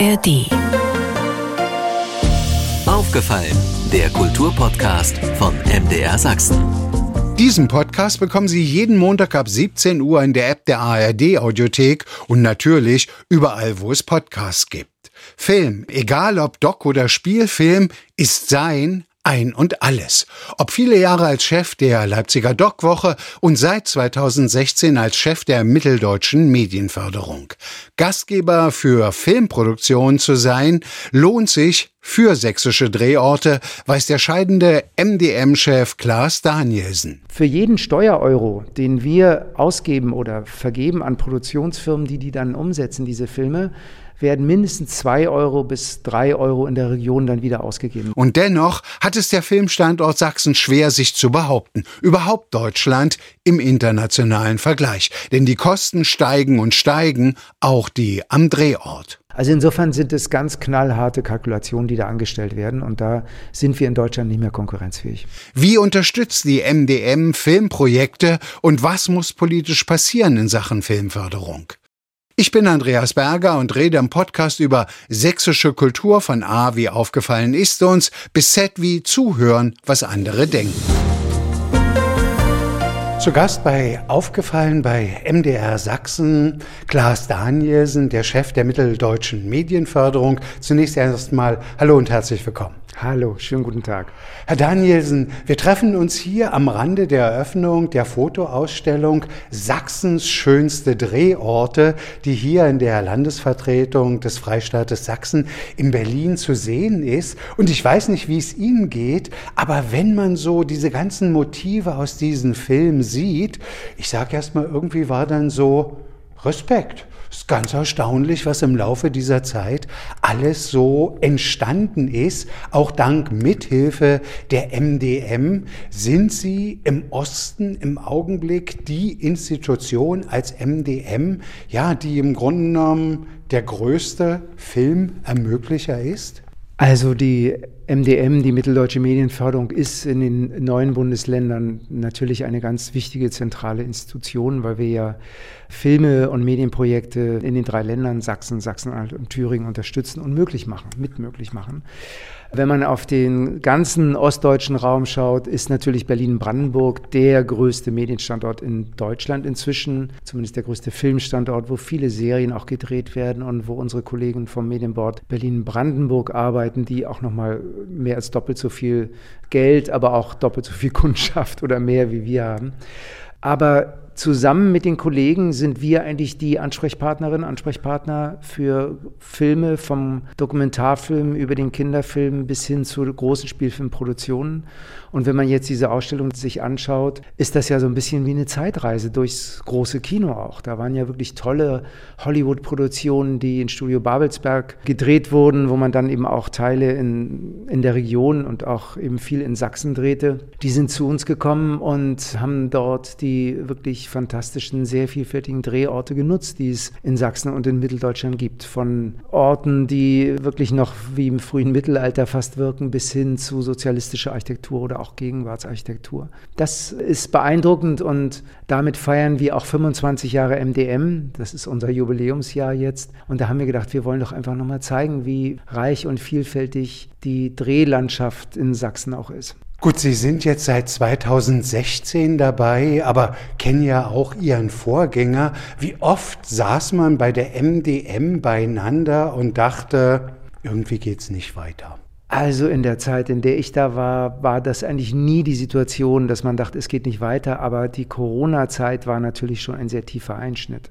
ARD. Aufgefallen, der Kulturpodcast von MDR Sachsen. Diesen Podcast bekommen Sie jeden Montag ab 17 Uhr in der App der ARD Audiothek und natürlich überall, wo es Podcasts gibt. Film, egal ob Doc oder Spielfilm, ist sein ein und alles. Ob viele Jahre als Chef der Leipziger Doc-Woche und seit 2016 als Chef der mitteldeutschen Medienförderung. Gastgeber für Filmproduktionen zu sein, lohnt sich für sächsische Drehorte, weiß der scheidende MDM-Chef Klaas Danielsen. Für jeden Steuereuro, den wir ausgeben oder vergeben an Produktionsfirmen, die die dann umsetzen, diese Filme, werden mindestens zwei Euro bis drei Euro in der Region dann wieder ausgegeben. Und dennoch hat es der Filmstandort Sachsen schwer, sich zu behaupten. Überhaupt Deutschland im internationalen Vergleich. Denn die Kosten steigen und steigen, auch die am Drehort. Also insofern sind es ganz knallharte Kalkulationen, die da angestellt werden und da sind wir in Deutschland nicht mehr konkurrenzfähig. Wie unterstützt die MDM Filmprojekte und was muss politisch passieren in Sachen Filmförderung? Ich bin Andreas Berger und rede im Podcast über sächsische Kultur von A wie aufgefallen ist uns bis Z wie zuhören, was andere denken. Zu Gast bei Aufgefallen bei MDR Sachsen Klaas Danielsen, der Chef der mitteldeutschen Medienförderung. Zunächst erstmal Hallo und herzlich willkommen. Hallo, schönen guten Tag. Herr Danielsen, wir treffen uns hier am Rande der Eröffnung der Fotoausstellung Sachsens schönste Drehorte, die hier in der Landesvertretung des Freistaates Sachsen in Berlin zu sehen ist. Und ich weiß nicht, wie es Ihnen geht, aber wenn man so diese ganzen Motive aus diesem Film sieht, ich sage erst mal, irgendwie war dann so Respekt. Es ist ganz erstaunlich, was im Laufe dieser Zeit alles so entstanden ist. Auch dank Mithilfe der MDM sind sie im Osten im Augenblick die Institution als MDM, ja, die im Grunde genommen der größte Filmermöglicher ist. Also die MDM, die Mitteldeutsche Medienförderung, ist in den neuen Bundesländern natürlich eine ganz wichtige zentrale Institution, weil wir ja Filme und Medienprojekte in den drei Ländern Sachsen, Sachsen-Anhalt und Thüringen unterstützen und möglich machen, mitmöglich machen. Wenn man auf den ganzen ostdeutschen Raum schaut, ist natürlich Berlin-Brandenburg der größte Medienstandort in Deutschland inzwischen, zumindest der größte Filmstandort, wo viele Serien auch gedreht werden und wo unsere Kollegen vom Medienboard Berlin-Brandenburg arbeiten, die auch nochmal mehr als doppelt so viel Geld, aber auch doppelt so viel Kundschaft oder mehr wie wir haben. Aber zusammen mit den Kollegen sind wir eigentlich die Ansprechpartnerinnen, Ansprechpartner für Filme, vom Dokumentarfilm über den Kinderfilm bis hin zu großen Spielfilmproduktionen. Und wenn man jetzt diese Ausstellung sich anschaut, ist das ja so ein bisschen wie eine Zeitreise durchs große Kino auch. Da waren ja wirklich tolle Hollywood-Produktionen, die in Studio Babelsberg gedreht wurden, wo man dann eben auch Teile in, in der Region und auch eben viel in Sachsen drehte. Die sind zu uns gekommen und haben dort die wirklich fantastischen, sehr vielfältigen Drehorte genutzt, die es in Sachsen und in Mitteldeutschland gibt. Von Orten, die wirklich noch wie im frühen Mittelalter fast wirken, bis hin zu sozialistischer Architektur oder auch Gegenwartsarchitektur. Das ist beeindruckend und damit feiern wir auch 25 Jahre MDM. Das ist unser Jubiläumsjahr jetzt. Und da haben wir gedacht, wir wollen doch einfach nochmal zeigen, wie reich und vielfältig die Drehlandschaft in Sachsen auch ist. Gut, Sie sind jetzt seit 2016 dabei, aber kennen ja auch Ihren Vorgänger. Wie oft saß man bei der MDM beieinander und dachte, irgendwie geht's nicht weiter? Also in der Zeit, in der ich da war, war das eigentlich nie die Situation, dass man dachte, es geht nicht weiter. Aber die Corona-Zeit war natürlich schon ein sehr tiefer Einschnitt.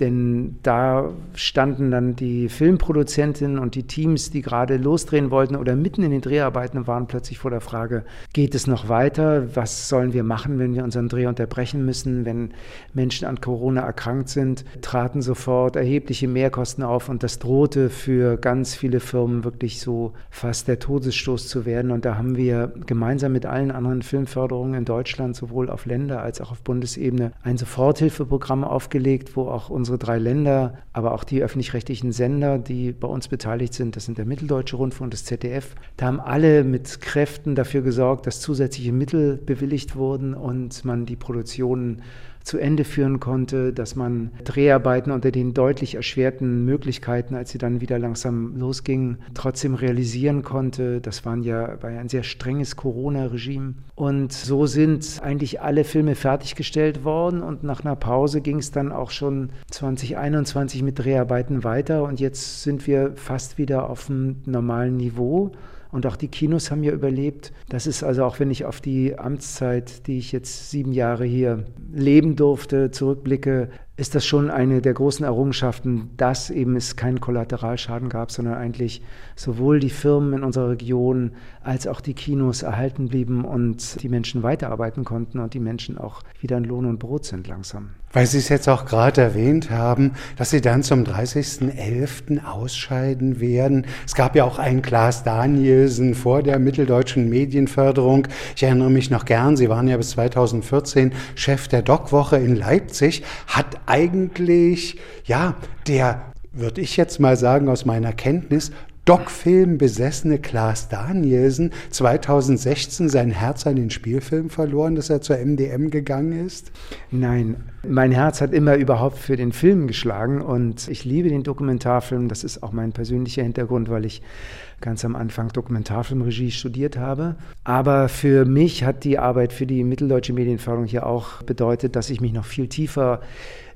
Denn da standen dann die Filmproduzentinnen und die Teams, die gerade losdrehen wollten oder mitten in den Dreharbeiten waren, plötzlich vor der Frage, geht es noch weiter? Was sollen wir machen, wenn wir unseren Dreh unterbrechen müssen? Wenn Menschen an Corona erkrankt sind, traten sofort erhebliche Mehrkosten auf und das drohte für ganz viele Firmen wirklich so fast der Todesstoß zu werden. Und da haben wir gemeinsam mit allen anderen Filmförderungen in Deutschland, sowohl auf Länder- als auch auf Bundesebene, ein Soforthilfeprogramm aufgelegt, wo auch unsere drei Länder, aber auch die öffentlich-rechtlichen Sender, die bei uns beteiligt sind, das sind der Mitteldeutsche Rundfunk und das ZDF, da haben alle mit Kräften dafür gesorgt, dass zusätzliche Mittel bewilligt wurden und man die Produktionen zu Ende führen konnte, dass man Dreharbeiten unter den deutlich erschwerten Möglichkeiten, als sie dann wieder langsam losgingen, trotzdem realisieren konnte. Das waren ja, war ja ein sehr strenges Corona-Regime. Und so sind eigentlich alle Filme fertiggestellt worden und nach einer Pause ging es dann auch schon 2021 mit Dreharbeiten weiter und jetzt sind wir fast wieder auf einem normalen Niveau. Und auch die Kinos haben ja überlebt. Das ist also auch, wenn ich auf die Amtszeit, die ich jetzt sieben Jahre hier leben durfte, zurückblicke, ist das schon eine der großen Errungenschaften, dass eben es keinen Kollateralschaden gab, sondern eigentlich sowohl die Firmen in unserer Region als auch die Kinos erhalten blieben und die Menschen weiterarbeiten konnten und die Menschen auch wieder in Lohn und Brot sind langsam. Weil Sie es jetzt auch gerade erwähnt haben, dass Sie dann zum 30.11. ausscheiden werden. Es gab ja auch einen Klaas Danielsen vor der mitteldeutschen Medienförderung. Ich erinnere mich noch gern, Sie waren ja bis 2014 Chef der Doc-Woche in Leipzig. Hat eigentlich, ja, der würde ich jetzt mal sagen, aus meiner Kenntnis, Doc-Film besessene Klaas Danielsen 2016 sein Herz an den Spielfilm verloren, dass er zur MDM gegangen ist? Nein, mein Herz hat immer überhaupt für den Film geschlagen und ich liebe den Dokumentarfilm. Das ist auch mein persönlicher Hintergrund, weil ich ganz am Anfang Dokumentarfilmregie studiert habe. Aber für mich hat die Arbeit für die mitteldeutsche Medienförderung hier auch bedeutet, dass ich mich noch viel tiefer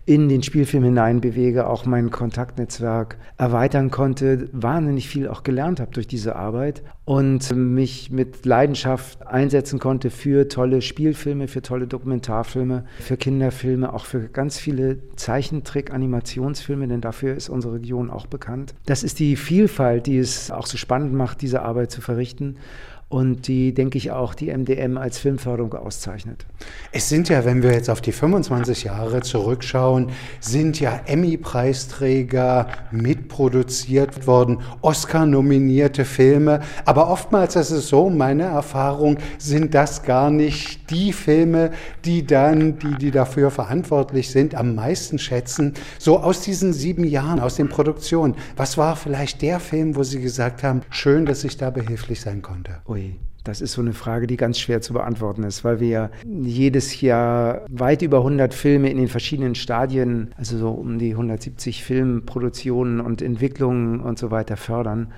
in den Spielfilm hineinbewege, auch mein Kontaktnetzwerk erweitern konnte, wahnsinnig viel auch gelernt habe durch diese Arbeit und mich mit Leidenschaft einsetzen konnte für tolle Spielfilme, für tolle Dokumentarfilme, für Kinderfilme, auch für ganz viele Zeichentrick-Animationsfilme, denn dafür ist unsere Region auch bekannt. Das ist die Vielfalt, die es auch so spannend macht, diese Arbeit zu verrichten und die, denke ich, auch die MDM als Filmförderung auszeichnet. Es sind ja, wenn wir jetzt auf die 25 Jahre zurückschauen, sind ja Emmy-Preisträger mitproduziert worden, Oscar-nominierte Filme. Aber oftmals ist es so, meine Erfahrung, sind das gar nicht die Filme, die dann, die, die dafür verantwortlich sind, am meisten schätzen. So aus diesen sieben Jahren, aus den Produktionen, was war vielleicht der Film, wo Sie gesagt haben, schön, dass ich da behilflich sein konnte? Oh Ui, das ist so eine Frage, die ganz schwer zu beantworten ist, weil wir jedes Jahr weit über 100 Filme in den verschiedenen Stadien, also so um die 170 Filmproduktionen und Entwicklungen und so weiter fördern.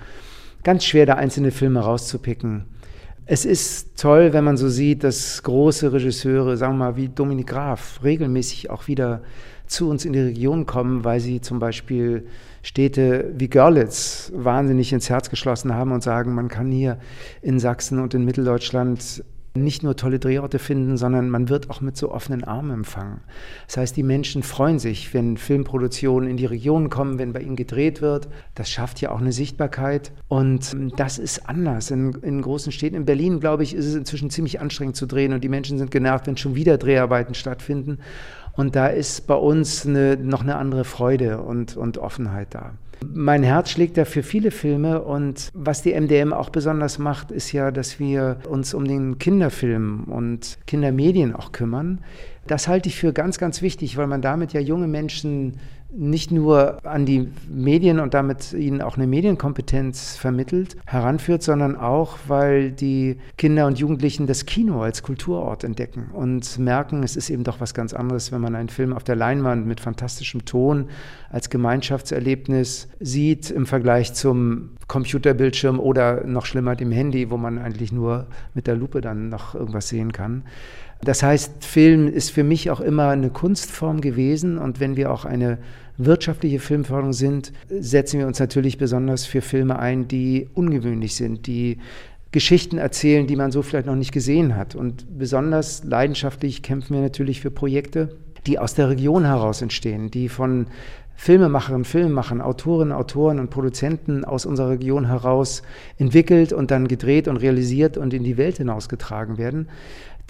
Ganz schwer, da einzelne Filme rauszupicken. Es ist toll, wenn man so sieht, dass große Regisseure, sagen wir mal wie Dominik Graf, regelmäßig auch wieder zu uns in die Region kommen, weil sie zum Beispiel Städte wie Görlitz wahnsinnig ins Herz geschlossen haben und sagen, man kann hier in Sachsen und in Mitteldeutschland nicht nur tolle Drehorte finden, sondern man wird auch mit so offenen Armen empfangen. Das heißt, die Menschen freuen sich, wenn Filmproduktionen in die Region kommen, wenn bei ihnen gedreht wird. Das schafft ja auch eine Sichtbarkeit. Und das ist anders. In, in großen Städten, in Berlin, glaube ich, ist es inzwischen ziemlich anstrengend zu drehen und die Menschen sind genervt, wenn schon wieder Dreharbeiten stattfinden. Und da ist bei uns eine, noch eine andere Freude und, und Offenheit da. Mein Herz schlägt da für viele Filme und was die MDM auch besonders macht, ist ja, dass wir uns um den Kinderfilm und Kindermedien auch kümmern. Das halte ich für ganz, ganz wichtig, weil man damit ja junge Menschen nicht nur an die Medien und damit ihnen auch eine Medienkompetenz vermittelt, heranführt, sondern auch, weil die Kinder und Jugendlichen das Kino als Kulturort entdecken und merken, es ist eben doch was ganz anderes, wenn man einen Film auf der Leinwand mit fantastischem Ton als Gemeinschaftserlebnis sieht im Vergleich zum Computerbildschirm oder noch schlimmer dem Handy, wo man eigentlich nur mit der Lupe dann noch irgendwas sehen kann. Das heißt, Film ist für mich auch immer eine Kunstform gewesen und wenn wir auch eine wirtschaftliche Filmförderung sind, setzen wir uns natürlich besonders für Filme ein, die ungewöhnlich sind, die Geschichten erzählen, die man so vielleicht noch nicht gesehen hat. Und besonders leidenschaftlich kämpfen wir natürlich für Projekte, die aus der Region heraus entstehen, die von Filmemacherinnen, Filmemachern, Autorinnen, Autoren und Produzenten aus unserer Region heraus entwickelt und dann gedreht und realisiert und in die Welt hinausgetragen werden.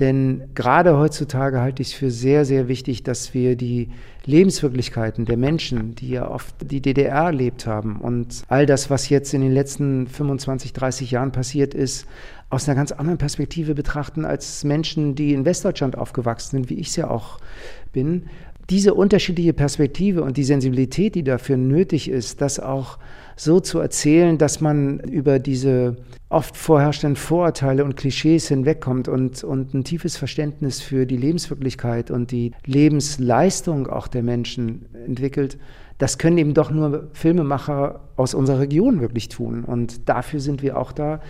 Denn gerade heutzutage halte ich es für sehr, sehr wichtig, dass wir die Lebenswirklichkeiten der Menschen, die ja oft die DDR erlebt haben und all das, was jetzt in den letzten 25, 30 Jahren passiert ist, aus einer ganz anderen Perspektive betrachten als Menschen, die in Westdeutschland aufgewachsen sind, wie ich es ja auch bin. Diese unterschiedliche Perspektive und die Sensibilität, die dafür nötig ist, das auch so zu erzählen, dass man über diese oft vorherrschenden Vorurteile und Klischees hinwegkommt und, und ein tiefes Verständnis für die Lebenswirklichkeit und die Lebensleistung auch der Menschen entwickelt, das können eben doch nur Filmemacher aus unserer Region wirklich tun. Und dafür sind wir auch da.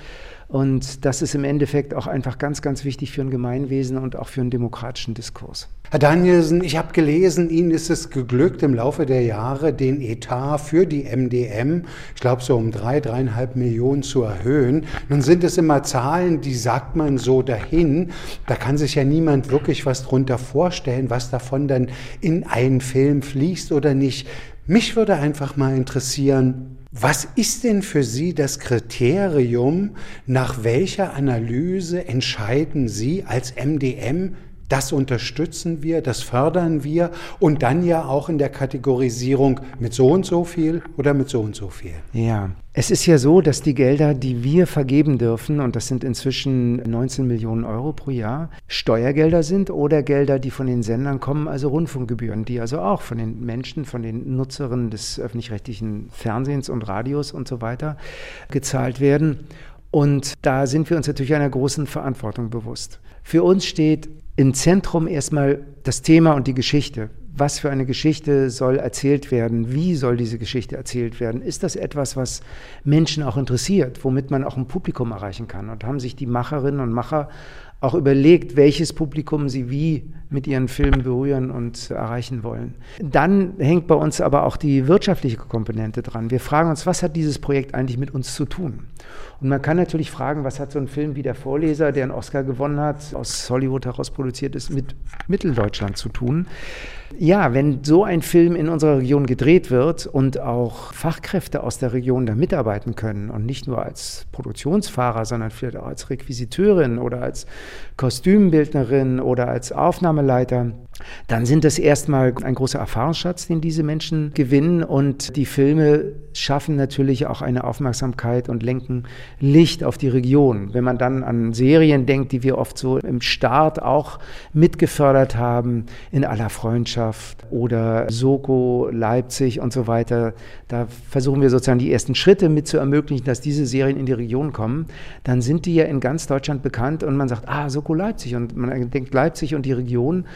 Und das ist im Endeffekt auch einfach ganz, ganz wichtig für ein Gemeinwesen und auch für einen demokratischen Diskurs. Herr Danielsen, ich habe gelesen, Ihnen ist es geglückt, im Laufe der Jahre den Etat für die MDM, ich glaube so um drei, dreieinhalb Millionen zu erhöhen. Nun sind es immer Zahlen, die sagt man so dahin. Da kann sich ja niemand wirklich was drunter vorstellen, was davon dann in einen Film fließt oder nicht. Mich würde einfach mal interessieren, was ist denn für Sie das Kriterium, nach welcher Analyse entscheiden Sie als MDM, das unterstützen wir, das fördern wir und dann ja auch in der Kategorisierung mit so und so viel oder mit so und so viel. Ja, es ist ja so, dass die Gelder, die wir vergeben dürfen, und das sind inzwischen 19 Millionen Euro pro Jahr, Steuergelder sind oder Gelder, die von den Sendern kommen, also Rundfunkgebühren, die also auch von den Menschen, von den Nutzerinnen des öffentlich-rechtlichen Fernsehens und Radios und so weiter gezahlt werden. Und da sind wir uns natürlich einer großen Verantwortung bewusst. Für uns steht im Zentrum erstmal das Thema und die Geschichte. Was für eine Geschichte soll erzählt werden? Wie soll diese Geschichte erzählt werden? Ist das etwas, was Menschen auch interessiert, womit man auch ein Publikum erreichen kann? Und haben sich die Macherinnen und Macher auch überlegt, welches Publikum sie wie mit ihren Filmen berühren und erreichen wollen. Dann hängt bei uns aber auch die wirtschaftliche Komponente dran. Wir fragen uns, was hat dieses Projekt eigentlich mit uns zu tun? Und man kann natürlich fragen, was hat so ein Film wie Der Vorleser, der einen Oscar gewonnen hat, aus Hollywood heraus produziert ist, mit Mitteldeutschland zu tun? Ja, wenn so ein Film in unserer Region gedreht wird und auch Fachkräfte aus der Region da mitarbeiten können und nicht nur als Produktionsfahrer, sondern vielleicht auch als Requisiteurin oder als Kostümbildnerin oder als Aufnahmeleiter, dann sind das erstmal ein großer Erfahrungsschatz, den diese Menschen gewinnen. Und die Filme schaffen natürlich auch eine Aufmerksamkeit und lenken Licht auf die Region. Wenn man dann an Serien denkt, die wir oft so im Start auch mitgefördert haben, in aller Freundschaft oder Soko, Leipzig und so weiter, da versuchen wir sozusagen die ersten Schritte mit zu ermöglichen, dass diese Serien in die Region kommen, dann sind die ja in ganz Deutschland bekannt und man sagt, ah, Soko Leipzig. Und man denkt Leipzig und die Region,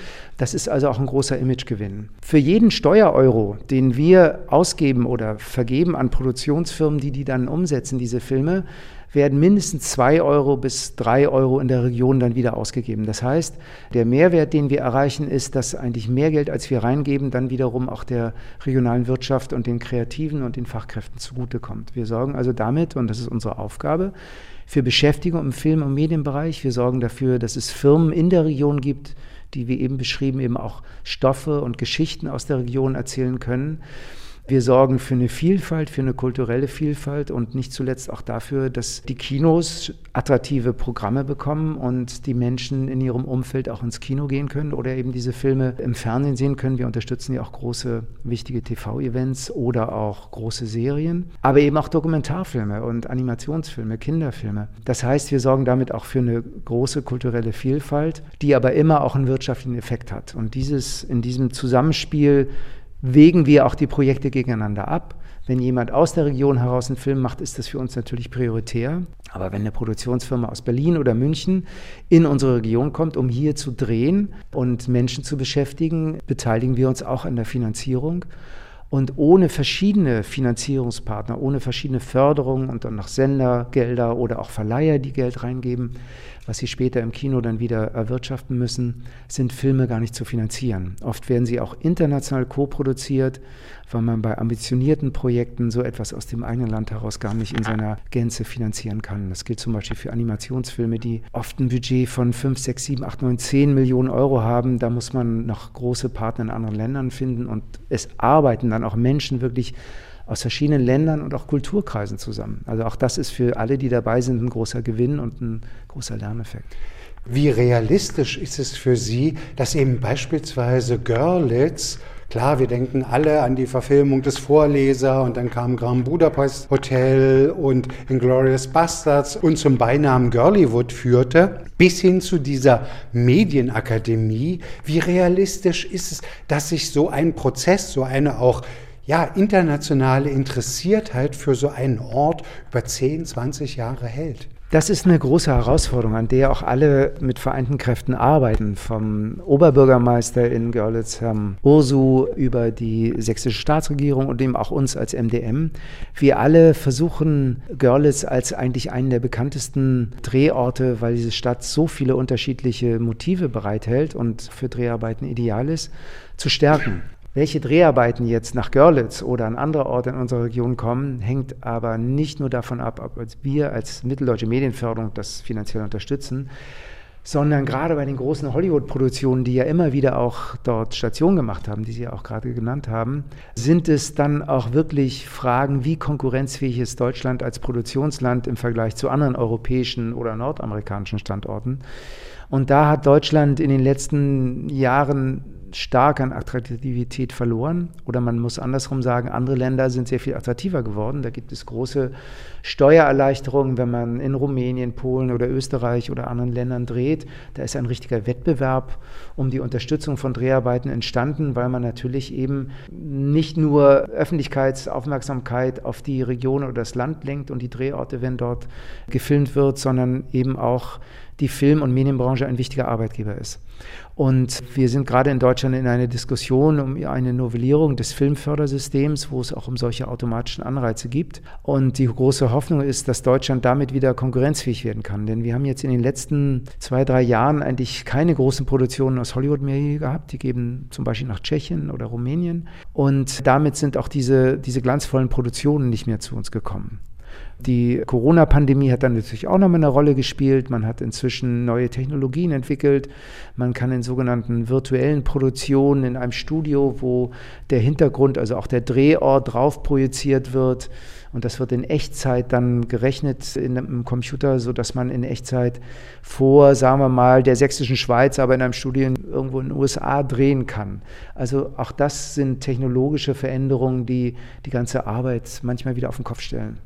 das ist also auch ein großer Imagegewinn. Für jeden Steuereuro, den wir ausgeben oder vergeben an Produktionsfirmen, die die dann umsetzen, diese Filme, werden mindestens zwei Euro bis drei Euro in der Region dann wieder ausgegeben. Das heißt, der Mehrwert, den wir erreichen, ist, dass eigentlich mehr Geld, als wir reingeben, dann wiederum auch der regionalen Wirtschaft und den Kreativen und den Fachkräften zugutekommt. Wir sorgen also damit, und das ist unsere Aufgabe, für Beschäftigung im Film- und Medienbereich. Wir sorgen dafür, dass es Firmen in der Region gibt, die wie eben beschrieben eben auch Stoffe und Geschichten aus der Region erzählen können. Wir sorgen für eine Vielfalt, für eine kulturelle Vielfalt und nicht zuletzt auch dafür, dass die Kinos attraktive Programme bekommen und die Menschen in ihrem Umfeld auch ins Kino gehen können oder eben diese Filme im Fernsehen sehen können. Wir unterstützen ja auch große, wichtige TV-Events oder auch große Serien, aber eben auch Dokumentarfilme und Animationsfilme, Kinderfilme. Das heißt, wir sorgen damit auch für eine große kulturelle Vielfalt, die aber immer auch einen wirtschaftlichen Effekt hat. Und dieses, in diesem Zusammenspiel wägen wir auch die Projekte gegeneinander ab. Wenn jemand aus der Region heraus einen Film macht, ist das für uns natürlich prioritär. Aber wenn eine Produktionsfirma aus Berlin oder München in unsere Region kommt, um hier zu drehen und Menschen zu beschäftigen, beteiligen wir uns auch an der Finanzierung. Und ohne verschiedene Finanzierungspartner, ohne verschiedene Förderungen und dann noch Sendergelder oder auch Verleiher, die Geld reingeben, was sie später im Kino dann wieder erwirtschaften müssen, sind Filme gar nicht zu finanzieren. Oft werden sie auch international co-produziert, weil man bei ambitionierten Projekten so etwas aus dem eigenen Land heraus gar nicht in seiner Gänze finanzieren kann. Das gilt zum Beispiel für Animationsfilme, die oft ein Budget von 5, 6, 7, 8, 9, 10 Millionen Euro haben. Da muss man noch große Partner in anderen Ländern finden und es arbeiten dann auch Menschen wirklich aus verschiedenen Ländern und auch Kulturkreisen zusammen. Also auch das ist für alle, die dabei sind, ein großer Gewinn und ein großer Lerneffekt. Wie realistisch ist es für Sie, dass eben beispielsweise Görlitz Klar, wir denken alle an die Verfilmung des Vorleser und dann kam Grand Budapest Hotel und Inglourious Bastards und zum Beinamen Girlywood führte, bis hin zu dieser Medienakademie. Wie realistisch ist es, dass sich so ein Prozess, so eine auch ja, internationale Interessiertheit für so einen Ort über 10, 20 Jahre hält? Das ist eine große Herausforderung, an der auch alle mit vereinten Kräften arbeiten. Vom Oberbürgermeister in Görlitz, Herrn Ursu, über die sächsische Staatsregierung und eben auch uns als MDM. Wir alle versuchen Görlitz als eigentlich einen der bekanntesten Drehorte, weil diese Stadt so viele unterschiedliche Motive bereithält und für Dreharbeiten ideal ist, zu stärken. Welche Dreharbeiten jetzt nach Görlitz oder an andere Orte in unserer Region kommen, hängt aber nicht nur davon ab, ob wir als Mitteldeutsche Medienförderung das finanziell unterstützen, sondern gerade bei den großen Hollywood-Produktionen, die ja immer wieder auch dort Station gemacht haben, die Sie auch gerade genannt haben, sind es dann auch wirklich Fragen, wie konkurrenzfähig ist Deutschland als Produktionsland im Vergleich zu anderen europäischen oder nordamerikanischen Standorten. Und da hat Deutschland in den letzten Jahren stark an Attraktivität verloren. Oder man muss andersrum sagen, andere Länder sind sehr viel attraktiver geworden. Da gibt es große Steuererleichterungen, wenn man in Rumänien, Polen oder Österreich oder anderen Ländern dreht. Da ist ein richtiger Wettbewerb um die Unterstützung von Dreharbeiten entstanden, weil man natürlich eben nicht nur Öffentlichkeitsaufmerksamkeit auf die Region oder das Land lenkt und die Drehorte, wenn dort gefilmt wird, sondern eben auch die Film- und Medienbranche ein wichtiger Arbeitgeber ist. Und wir sind gerade in Deutschland in einer Diskussion um eine Novellierung des Filmfördersystems, wo es auch um solche automatischen Anreize gibt. Und die große Hoffnung ist, dass Deutschland damit wieder konkurrenzfähig werden kann. Denn wir haben jetzt in den letzten zwei, drei Jahren eigentlich keine großen Produktionen aus Hollywood mehr gehabt. Die geben zum Beispiel nach Tschechien oder Rumänien. Und damit sind auch diese, diese glanzvollen Produktionen nicht mehr zu uns gekommen. Die Corona-Pandemie hat dann natürlich auch nochmal eine Rolle gespielt. Man hat inzwischen neue Technologien entwickelt. Man kann in sogenannten virtuellen Produktionen in einem Studio, wo der Hintergrund, also auch der Drehort drauf projiziert wird, und das wird in Echtzeit dann gerechnet in einem Computer, sodass man in Echtzeit vor, sagen wir mal, der sächsischen Schweiz, aber in einem Studio irgendwo in den USA drehen kann. Also auch das sind technologische Veränderungen, die die ganze Arbeit manchmal wieder auf den Kopf stellen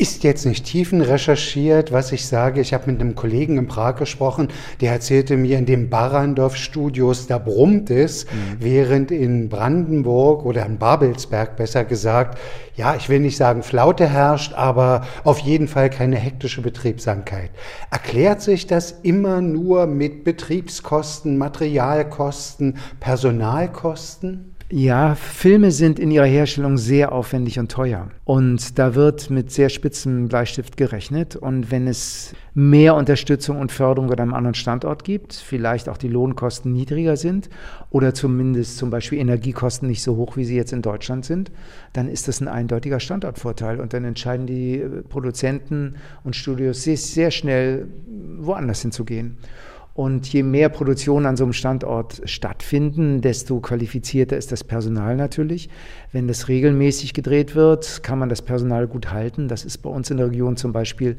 ist jetzt nicht tiefen recherchiert, was ich sage. Ich habe mit einem Kollegen in Prag gesprochen, der erzählte mir, in den Barrandorf-Studios, da brummt es, mhm. während in Brandenburg oder in Babelsberg besser gesagt, ja, ich will nicht sagen Flaute herrscht, aber auf jeden Fall keine hektische Betriebsamkeit. Erklärt sich das immer nur mit Betriebskosten, Materialkosten, Personalkosten? Ja, Filme sind in ihrer Herstellung sehr aufwendig und teuer. Und da wird mit sehr spitzem Bleistift gerechnet. Und wenn es mehr Unterstützung und Förderung an einem anderen Standort gibt, vielleicht auch die Lohnkosten niedriger sind oder zumindest zum Beispiel Energiekosten nicht so hoch, wie sie jetzt in Deutschland sind, dann ist das ein eindeutiger Standortvorteil. Und dann entscheiden die Produzenten und Studios sehr, sehr schnell, woanders hinzugehen. Und je mehr Produktionen an so einem Standort stattfinden, desto qualifizierter ist das Personal natürlich. Wenn das regelmäßig gedreht wird, kann man das Personal gut halten. Das ist bei uns in der Region zum Beispiel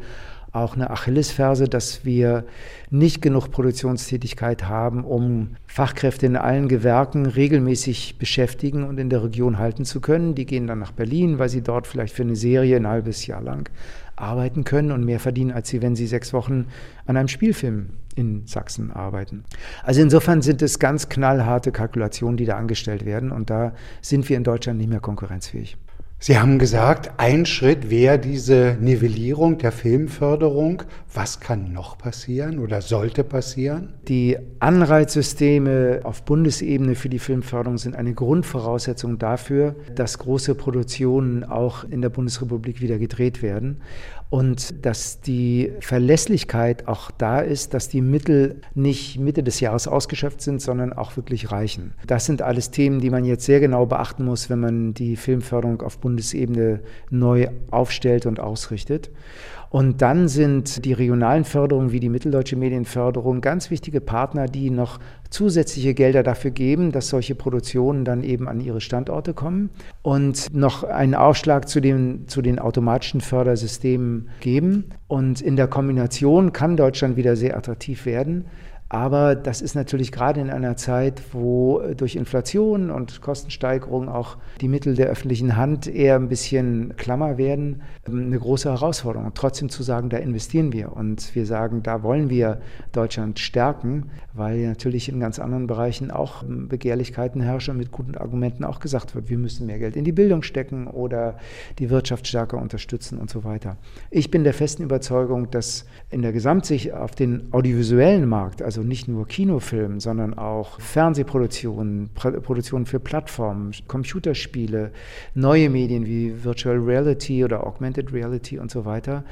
auch eine Achillesferse, dass wir nicht genug Produktionstätigkeit haben, um Fachkräfte in allen Gewerken regelmäßig beschäftigen und in der Region halten zu können. Die gehen dann nach Berlin, weil sie dort vielleicht für eine Serie ein halbes Jahr lang arbeiten können und mehr verdienen, als sie, wenn sie sechs Wochen an einem Spielfilm in Sachsen arbeiten. Also insofern sind es ganz knallharte Kalkulationen, die da angestellt werden und da sind wir in Deutschland nicht mehr konkurrenzfähig. Sie haben gesagt, ein Schritt wäre diese Nivellierung der Filmförderung. Was kann noch passieren oder sollte passieren? Die Anreizsysteme auf Bundesebene für die Filmförderung sind eine Grundvoraussetzung dafür, dass große Produktionen auch in der Bundesrepublik wieder gedreht werden und dass die Verlässlichkeit auch da ist, dass die Mittel nicht Mitte des Jahres ausgeschöpft sind, sondern auch wirklich reichen. Das sind alles Themen, die man jetzt sehr genau beachten muss, wenn man die Filmförderung auf Bundesebene neu aufstellt und ausrichtet. Und dann sind die regionalen Förderungen wie die Mitteldeutsche Medienförderung ganz wichtige Partner, die noch zusätzliche Gelder dafür geben, dass solche Produktionen dann eben an ihre Standorte kommen und noch einen Aufschlag zu den, zu den automatischen Fördersystemen geben. Und in der Kombination kann Deutschland wieder sehr attraktiv werden. Aber das ist natürlich gerade in einer Zeit, wo durch Inflation und Kostensteigerung auch die Mittel der öffentlichen Hand eher ein bisschen klammer werden, ähm, eine große Herausforderung. Und trotzdem zu sagen, da investieren wir und wir sagen, da wollen wir Deutschland stärken, weil natürlich in ganz anderen Bereichen auch ähm, Begehrlichkeiten herrschen und mit guten Argumenten auch gesagt wird, wir müssen mehr Geld in die Bildung stecken oder die Wirtschaft stärker unterstützen und so weiter. Ich bin der festen Überzeugung, dass in der Gesamtsicht auf den audiovisuellen Markt, also nicht nur Kinofilmen, sondern auch Fernsehproduktionen, Produktionen für Plattformen, Computerspiele, neue Medien wie Virtual Reality oder Augmented Reality und so weiter,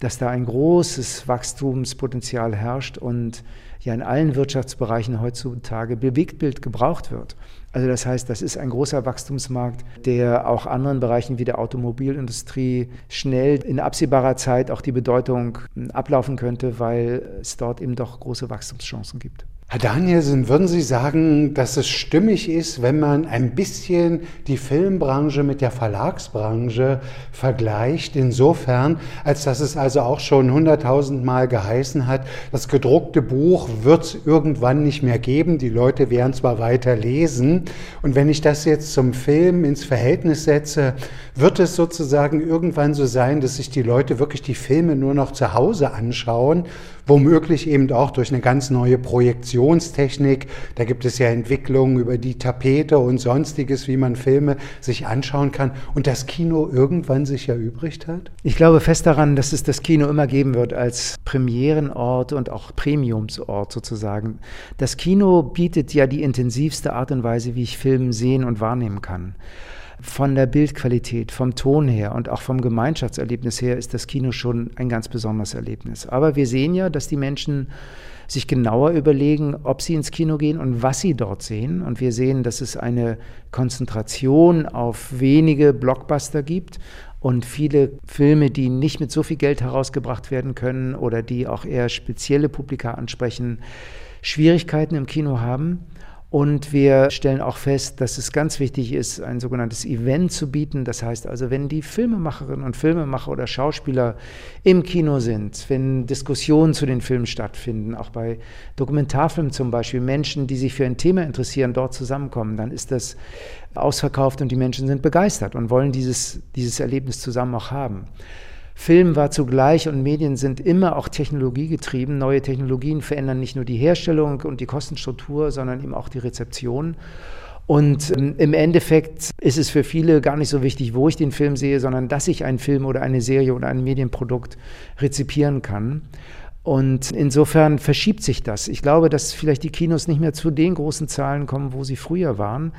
dass da ein großes Wachstumspotenzial herrscht und ja in allen Wirtschaftsbereichen heutzutage Bewegtbild gebraucht wird. Also das heißt, das ist ein großer Wachstumsmarkt, der auch anderen Bereichen wie der Automobilindustrie schnell in absehbarer Zeit auch die Bedeutung ablaufen könnte, weil es dort eben doch große Wachstumschancen gibt. Herr Danielsen, würden Sie sagen, dass es stimmig ist, wenn man ein bisschen die Filmbranche mit der Verlagsbranche vergleicht, insofern, als dass es also auch schon hunderttausendmal geheißen hat, das gedruckte Buch wird es irgendwann nicht mehr geben, die Leute werden zwar weiter lesen. Und wenn ich das jetzt zum Film ins Verhältnis setze, wird es sozusagen irgendwann so sein, dass sich die Leute wirklich die Filme nur noch zu Hause anschauen womöglich eben auch durch eine ganz neue Projektionstechnik. Da gibt es ja Entwicklungen über die Tapete und sonstiges, wie man Filme sich anschauen kann und das Kino irgendwann sich erübrigt hat? Ich glaube fest daran, dass es das Kino immer geben wird als Premierenort und auch Premiumsort sozusagen. Das Kino bietet ja die intensivste Art und Weise, wie ich Film sehen und wahrnehmen kann von der Bildqualität, vom Ton her und auch vom Gemeinschaftserlebnis her ist das Kino schon ein ganz besonderes Erlebnis. Aber wir sehen ja, dass die Menschen sich genauer überlegen, ob sie ins Kino gehen und was sie dort sehen. Und wir sehen, dass es eine Konzentration auf wenige Blockbuster gibt und viele Filme, die nicht mit so viel Geld herausgebracht werden können oder die auch eher spezielle Publika ansprechen, Schwierigkeiten im Kino haben. Und wir stellen auch fest, dass es ganz wichtig ist, ein sogenanntes Event zu bieten. Das heißt also, wenn die Filmemacherinnen und Filmemacher oder Schauspieler im Kino sind, wenn Diskussionen zu den Filmen stattfinden, auch bei Dokumentarfilmen zum Beispiel, Menschen, die sich für ein Thema interessieren, dort zusammenkommen, dann ist das ausverkauft und die Menschen sind begeistert und wollen dieses, dieses Erlebnis zusammen auch haben. Film war zugleich und Medien sind immer auch technologiegetrieben. Neue Technologien verändern nicht nur die Herstellung und die Kostenstruktur, sondern eben auch die Rezeption. Und ähm, im Endeffekt ist es für viele gar nicht so wichtig, wo ich den Film sehe, sondern dass ich einen Film oder eine Serie oder ein Medienprodukt rezipieren kann. Und insofern verschiebt sich das. Ich glaube, dass vielleicht die Kinos nicht mehr zu den großen Zahlen kommen, wo sie früher waren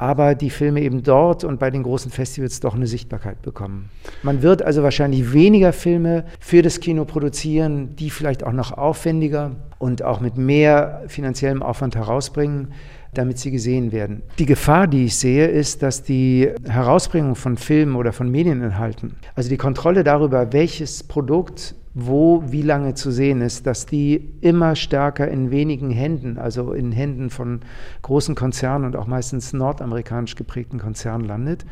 aber die Filme eben dort und bei den großen Festivals doch eine Sichtbarkeit bekommen. Man wird also wahrscheinlich weniger Filme für das Kino produzieren, die vielleicht auch noch aufwendiger und auch mit mehr finanziellem Aufwand herausbringen, damit sie gesehen werden. Die Gefahr, die ich sehe, ist, dass die Herausbringung von Filmen oder von Medieninhalten, also die Kontrolle darüber, welches Produkt wo wie lange zu sehen ist, dass die immer stärker in wenigen Händen, also in Händen von großen Konzernen und auch meistens nordamerikanisch geprägten Konzernen landet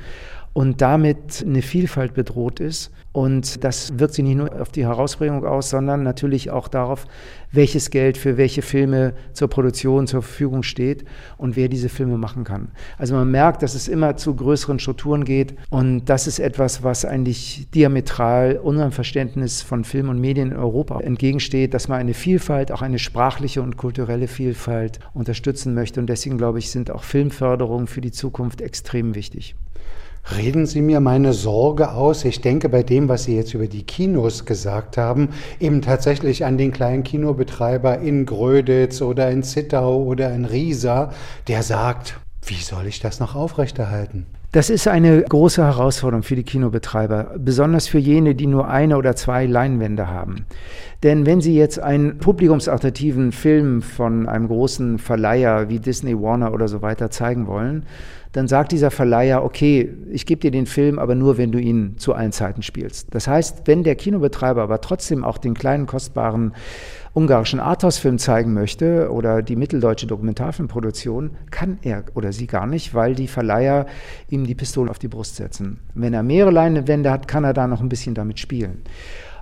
und damit eine Vielfalt bedroht ist. Und das wirkt sich nicht nur auf die Herausbringung aus, sondern natürlich auch darauf, welches Geld für welche Filme zur Produktion zur Verfügung steht und wer diese Filme machen kann. Also man merkt, dass es immer zu größeren Strukturen geht und das ist etwas, was eigentlich diametral unserem Verständnis von Film und Medien in Europa entgegensteht, dass man eine Vielfalt, auch eine sprachliche und kulturelle Vielfalt unterstützen möchte. Und deswegen glaube ich, sind auch Filmförderungen für die Zukunft extrem wichtig. Reden Sie mir meine Sorge aus. Ich denke bei dem, was Sie jetzt über die Kinos gesagt haben, eben tatsächlich an den kleinen Kinobetreiber in Gröditz oder in Zittau oder in Riesa, der sagt, wie soll ich das noch aufrechterhalten? Das ist eine große Herausforderung für die Kinobetreiber, besonders für jene, die nur eine oder zwei Leinwände haben. Denn wenn Sie jetzt einen publikumsattraktiven Film von einem großen Verleiher wie Disney, Warner oder so weiter zeigen wollen, dann sagt dieser Verleiher, okay, ich gebe dir den Film, aber nur, wenn du ihn zu allen Zeiten spielst. Das heißt, wenn der Kinobetreiber aber trotzdem auch den kleinen, kostbaren ungarischen Arthouse-Film zeigen möchte oder die mitteldeutsche Dokumentarfilmproduktion, kann er oder sie gar nicht, weil die Verleiher ihm die Pistole auf die Brust setzen. Wenn er mehrere Leinwände hat, kann er da noch ein bisschen damit spielen.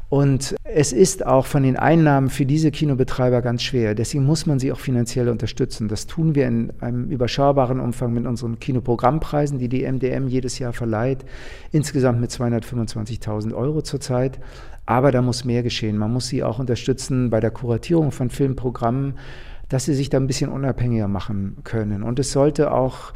Und es ist auch von den Einnahmen für diese Kinobetreiber ganz schwer. Deswegen muss man sie auch finanziell unterstützen. Das tun wir in einem überschaubaren Umfang mit unseren Kinoprogrammpreisen, die die MDM jedes Jahr verleiht. Insgesamt mit 225.000 Euro zurzeit. Aber da muss mehr geschehen. Man muss sie auch unterstützen bei der Kuratierung von Filmprogrammen, dass sie sich da ein bisschen unabhängiger machen können. Und es sollte auch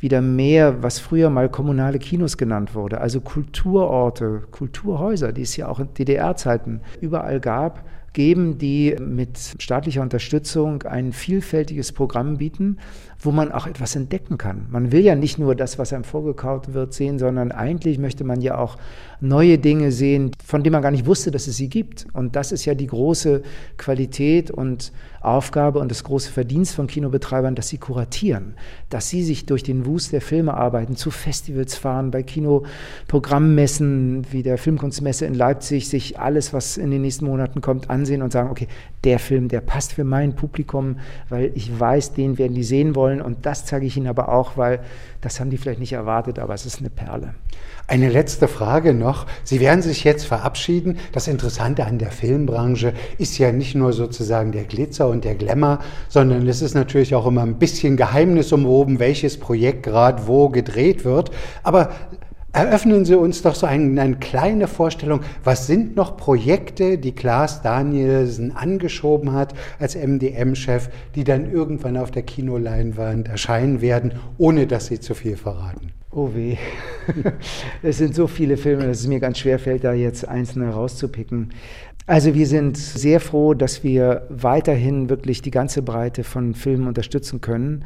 wieder mehr, was früher mal kommunale Kinos genannt wurde, also Kulturorte, Kulturhäuser, die es ja auch in DDR-Zeiten überall gab, geben, die mit staatlicher Unterstützung ein vielfältiges Programm bieten, wo man auch etwas entdecken kann. Man will ja nicht nur das, was einem vorgekaut wird, sehen, sondern eigentlich möchte man ja auch neue Dinge sehen, von denen man gar nicht wusste, dass es sie gibt. Und das ist ja die große Qualität und Aufgabe und das große Verdienst von Kinobetreibern, dass sie kuratieren, dass sie sich durch den Wust der Filme arbeiten, zu Festivals fahren, bei Kinoprogrammmessen wie der Filmkunstmesse in Leipzig, sich alles, was in den nächsten Monaten kommt, ansehen und sagen, okay, der Film, der passt für mein Publikum, weil ich weiß, den werden die sehen wollen und das zeige ich ihnen aber auch, weil das haben die vielleicht nicht erwartet, aber es ist eine Perle. Eine letzte Frage noch. Sie werden sich jetzt verabschieden. Das Interessante an der Filmbranche ist ja nicht nur sozusagen der Glitzer und der Glamour, sondern es ist natürlich auch immer ein bisschen geheimnisumwoben, welches Projekt gerade wo gedreht wird. Aber Eröffnen Sie uns doch so eine, eine, kleine Vorstellung. Was sind noch Projekte, die Klaas Danielsen angeschoben hat als MDM-Chef, die dann irgendwann auf der Kinoleinwand erscheinen werden, ohne dass Sie zu viel verraten? Oh weh. Es sind so viele Filme, dass es mir ganz schwer fällt, da jetzt einzelne rauszupicken. Also wir sind sehr froh, dass wir weiterhin wirklich die ganze Breite von Filmen unterstützen können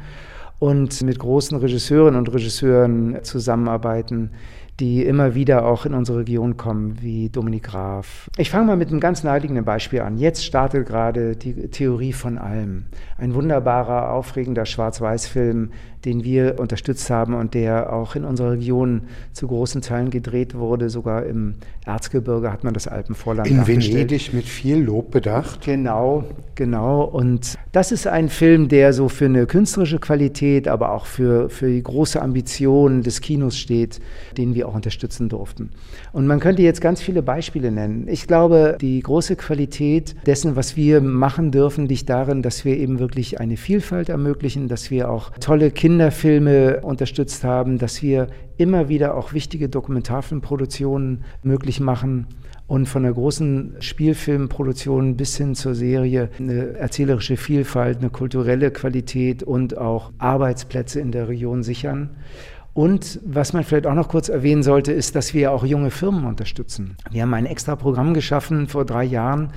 und mit großen Regisseurinnen und Regisseuren zusammenarbeiten, die immer wieder auch in unsere Region kommen, wie Dominik Graf. Ich fange mal mit einem ganz naheliegenden Beispiel an. Jetzt startet gerade die Theorie von allem. Ein wunderbarer, aufregender Schwarz-Weiß-Film, den wir unterstützt haben und der auch in unserer Region zu großen Teilen gedreht wurde. Sogar im Erzgebirge hat man das Alpenvorland In Venedig mit viel Lob bedacht. Genau, genau. Und das ist ein Film, der so für eine künstlerische Qualität, aber auch für, für die große Ambition des Kinos steht, den wir auch unterstützen durften. Und man könnte jetzt ganz viele Beispiele nennen. Ich glaube, die große Qualität dessen, was wir machen dürfen, liegt darin, dass wir eben wirklich eine Vielfalt ermöglichen, dass wir auch tolle Kinder Kinderfilme unterstützt haben, dass wir immer wieder auch wichtige Dokumentarfilmproduktionen möglich machen und von der großen Spielfilmproduktion bis hin zur Serie eine erzählerische Vielfalt, eine kulturelle Qualität und auch Arbeitsplätze in der Region sichern. Und was man vielleicht auch noch kurz erwähnen sollte, ist, dass wir auch junge Firmen unterstützen. Wir haben ein extra Programm geschaffen vor drei Jahren,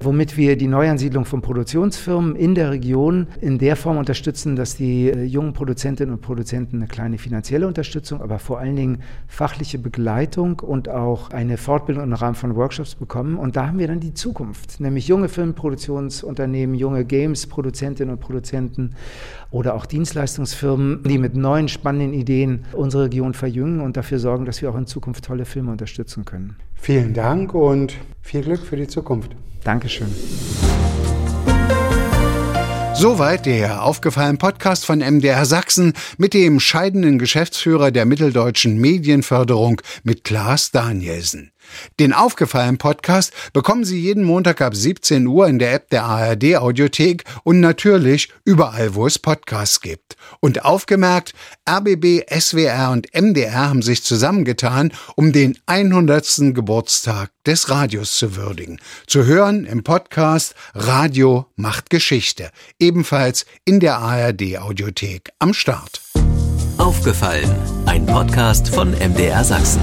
womit wir die Neuansiedlung von Produktionsfirmen in der Region in der Form unterstützen, dass die äh, jungen Produzentinnen und Produzenten eine kleine finanzielle Unterstützung, aber vor allen Dingen fachliche Begleitung und auch eine Fortbildung im Rahmen von Workshops bekommen. Und da haben wir dann die Zukunft, nämlich junge Filmproduktionsunternehmen, junge Games-Produzentinnen und Produzenten oder auch Dienstleistungsfirmen, die mit neuen spannenden Ideen unsere Region verjüngen und dafür sorgen, dass wir auch in Zukunft tolle Filme unterstützen können. Vielen Dank und viel Glück für die Zukunft. Dankeschön. Soweit der aufgefallene Podcast von MDR Sachsen mit dem scheidenden Geschäftsführer der Mitteldeutschen Medienförderung mit Klaas Danielsen. Den aufgefallenen Podcast bekommen Sie jeden Montag ab 17 Uhr in der App der ARD Audiothek und natürlich überall, wo es Podcasts gibt. Und aufgemerkt, RBB, SWR und MDR haben sich zusammengetan, um den 100. Geburtstag des Radios zu würdigen. Zu hören im Podcast Radio macht Geschichte, ebenfalls in der ARD Audiothek am Start. Aufgefallen, ein Podcast von MDR Sachsen.